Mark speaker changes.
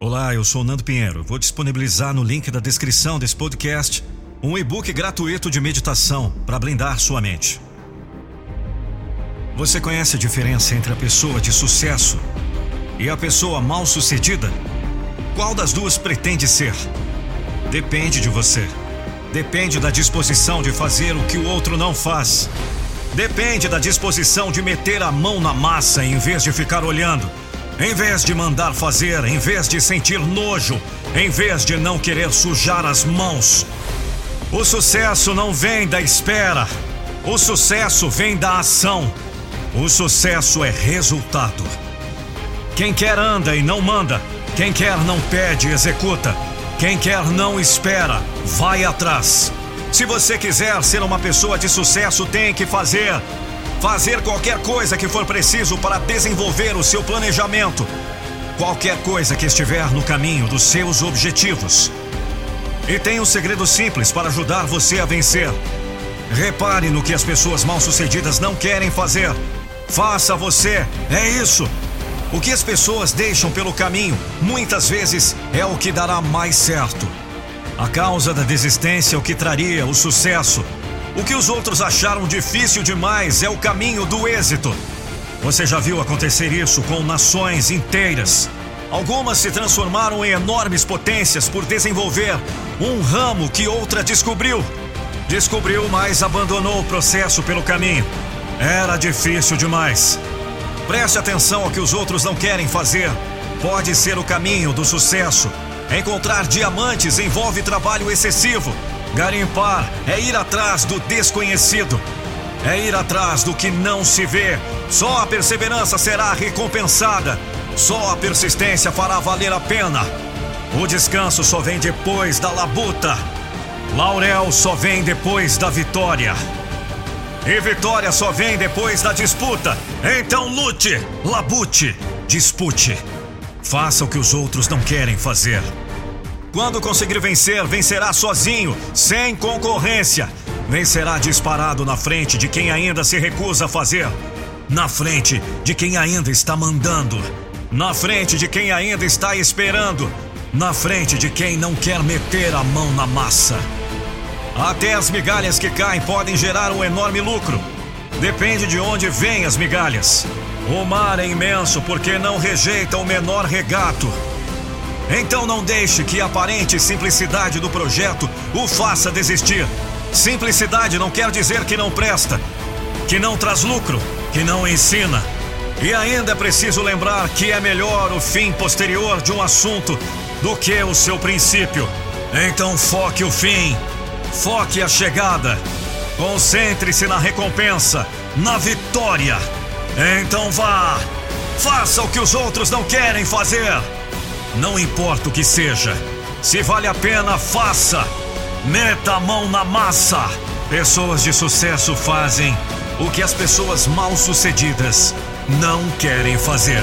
Speaker 1: Olá, eu sou Nando Pinheiro. Vou disponibilizar no link da descrição desse podcast um e-book gratuito de meditação para blindar sua mente. Você conhece a diferença entre a pessoa de sucesso e a pessoa mal-sucedida? Qual das duas pretende ser? Depende de você. Depende da disposição de fazer o que o outro não faz. Depende da disposição de meter a mão na massa em vez de ficar olhando. Em vez de mandar fazer, em vez de sentir nojo, em vez de não querer sujar as mãos. O sucesso não vem da espera. O sucesso vem da ação. O sucesso é resultado. Quem quer anda e não manda. Quem quer não pede executa. Quem quer não espera, vai atrás. Se você quiser ser uma pessoa de sucesso, tem que fazer. Fazer qualquer coisa que for preciso para desenvolver o seu planejamento. Qualquer coisa que estiver no caminho dos seus objetivos. E tem um segredo simples para ajudar você a vencer. Repare no que as pessoas mal-sucedidas não querem fazer. Faça você, é isso. O que as pessoas deixam pelo caminho, muitas vezes, é o que dará mais certo. A causa da desistência é o que traria o sucesso. O que os outros acharam difícil demais é o caminho do êxito. Você já viu acontecer isso com nações inteiras. Algumas se transformaram em enormes potências por desenvolver um ramo que outra descobriu. Descobriu, mas abandonou o processo pelo caminho. Era difícil demais. Preste atenção ao que os outros não querem fazer. Pode ser o caminho do sucesso. Encontrar diamantes envolve trabalho excessivo. Garimpar é ir atrás do desconhecido. É ir atrás do que não se vê. Só a perseverança será recompensada. Só a persistência fará valer a pena. O descanso só vem depois da labuta. Laurel só vem depois da vitória. E vitória só vem depois da disputa. Então lute, labute, dispute. Faça o que os outros não querem fazer. Quando conseguir vencer, vencerá sozinho, sem concorrência. Vencerá disparado na frente de quem ainda se recusa a fazer. Na frente de quem ainda está mandando. Na frente de quem ainda está esperando. Na frente de quem não quer meter a mão na massa. Até as migalhas que caem podem gerar um enorme lucro. Depende de onde vêm as migalhas. O mar é imenso porque não rejeita o menor regato. Então não deixe que a aparente simplicidade do projeto o faça desistir. Simplicidade não quer dizer que não presta, que não traz lucro, que não ensina. E ainda é preciso lembrar que é melhor o fim posterior de um assunto do que o seu princípio. Então foque o fim Foque a chegada. Concentre-se na recompensa, na vitória. Então vá. Faça o que os outros não querem fazer. Não importa o que seja. Se vale a pena, faça. Meta a mão na massa. Pessoas de sucesso fazem o que as pessoas mal sucedidas não querem fazer.